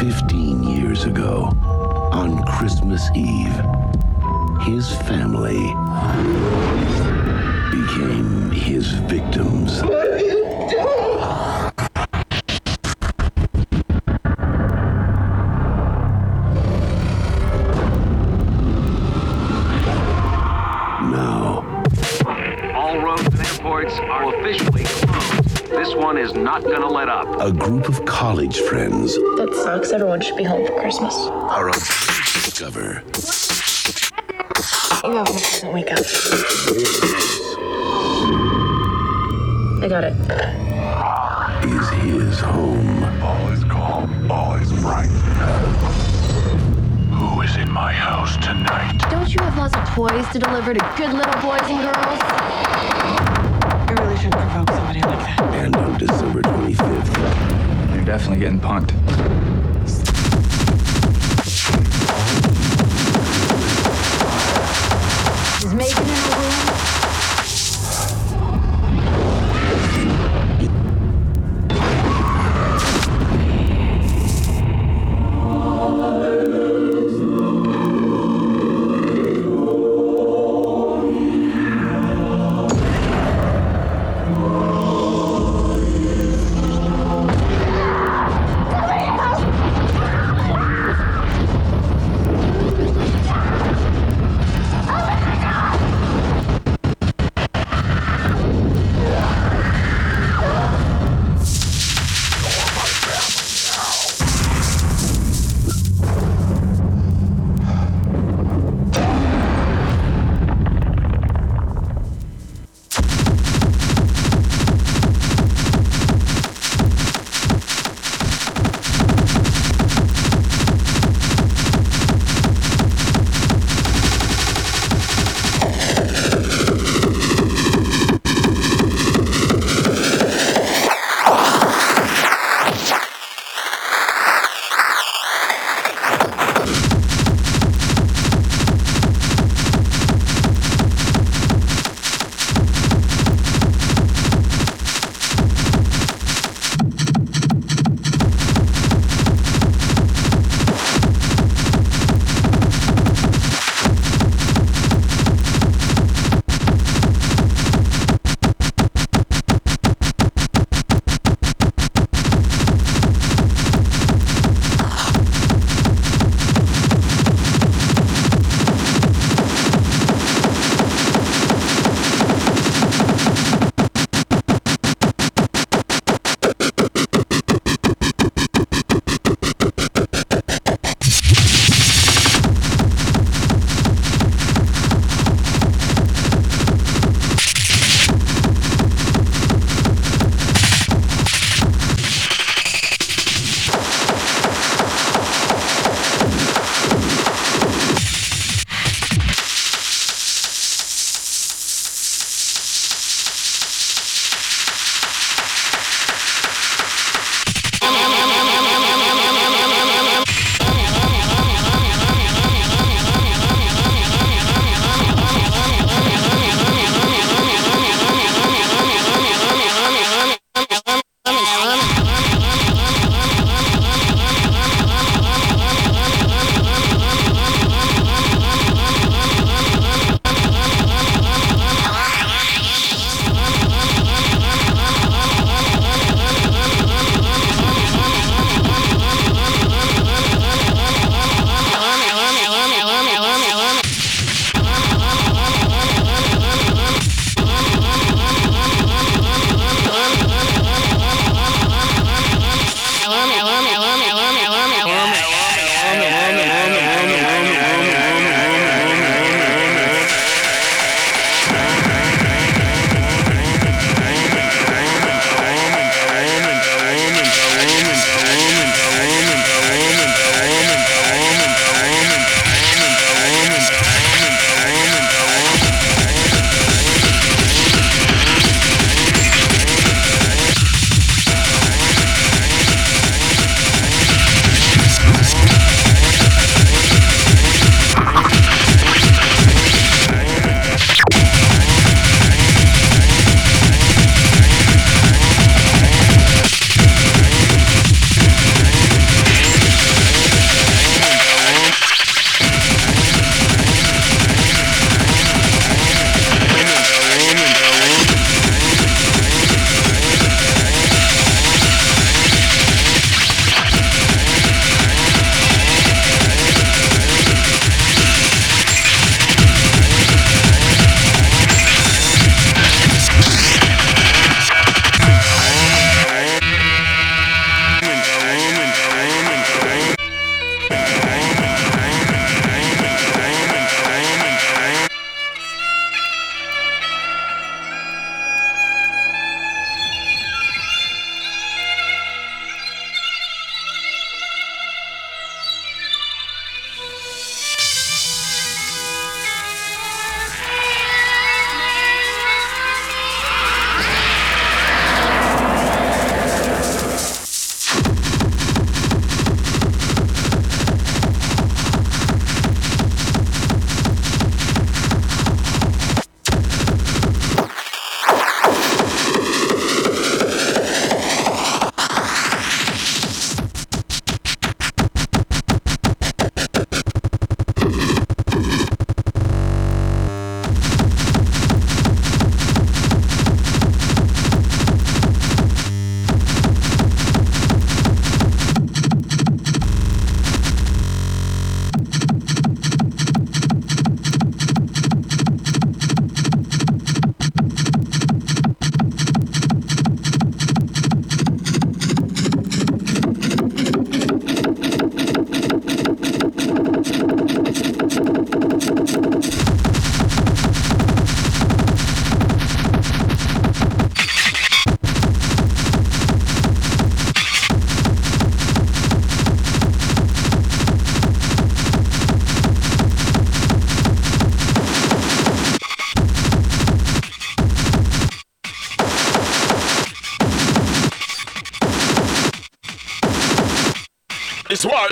15 years ago, on Christmas Eve, his family became his victims. A group of college friends That sucks. Everyone should be home for Christmas. are about to discover You have a pleasant weekend. I got it. is his home. All is calm, all is bright. Who is in my house tonight? Don't you have lots of toys to deliver to good little boys and girls? Somebody like that. And on December 25th, You're definitely getting punked.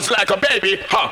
Smiles like a baby, huh?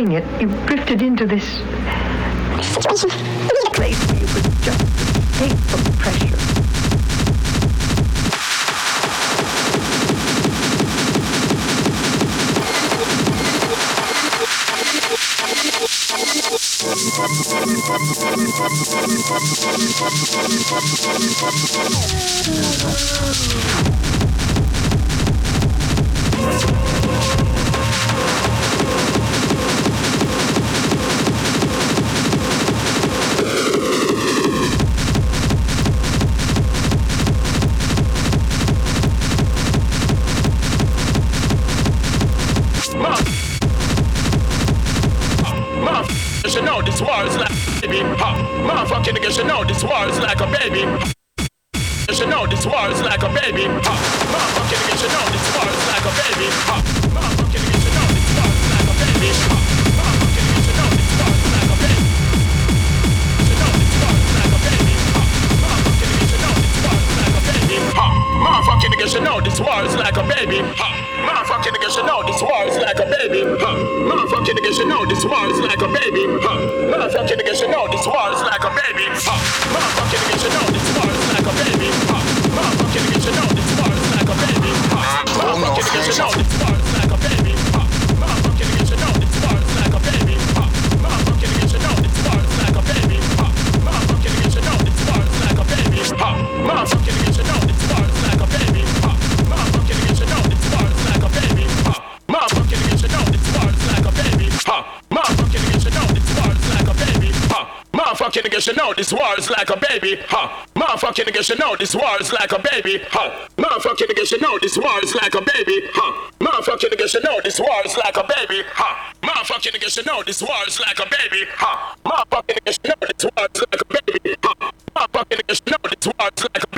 Knowing it, you've drifted into this place where you could just escape from pressure. Mom. Motherfucking nigga should know this world's like a baby. Motherfucking nigga should know this world's like a baby. Motherfucking nigga should know this world's like a baby. Motherfucking nigga should know Should know this world's like a baby. Ha. Motherfucking nigga should know this world's like a baby. Ha. Motherfucking nigga should know this world's like a baby. Ha. Motherfucking nigga should know this world's like a baby. Ha. Motherfucking nigga should know this world's like a baby. Ha. Motherfucking nigga should know this world's like a baby. Ha. Motherfucking nigga should know this world's like a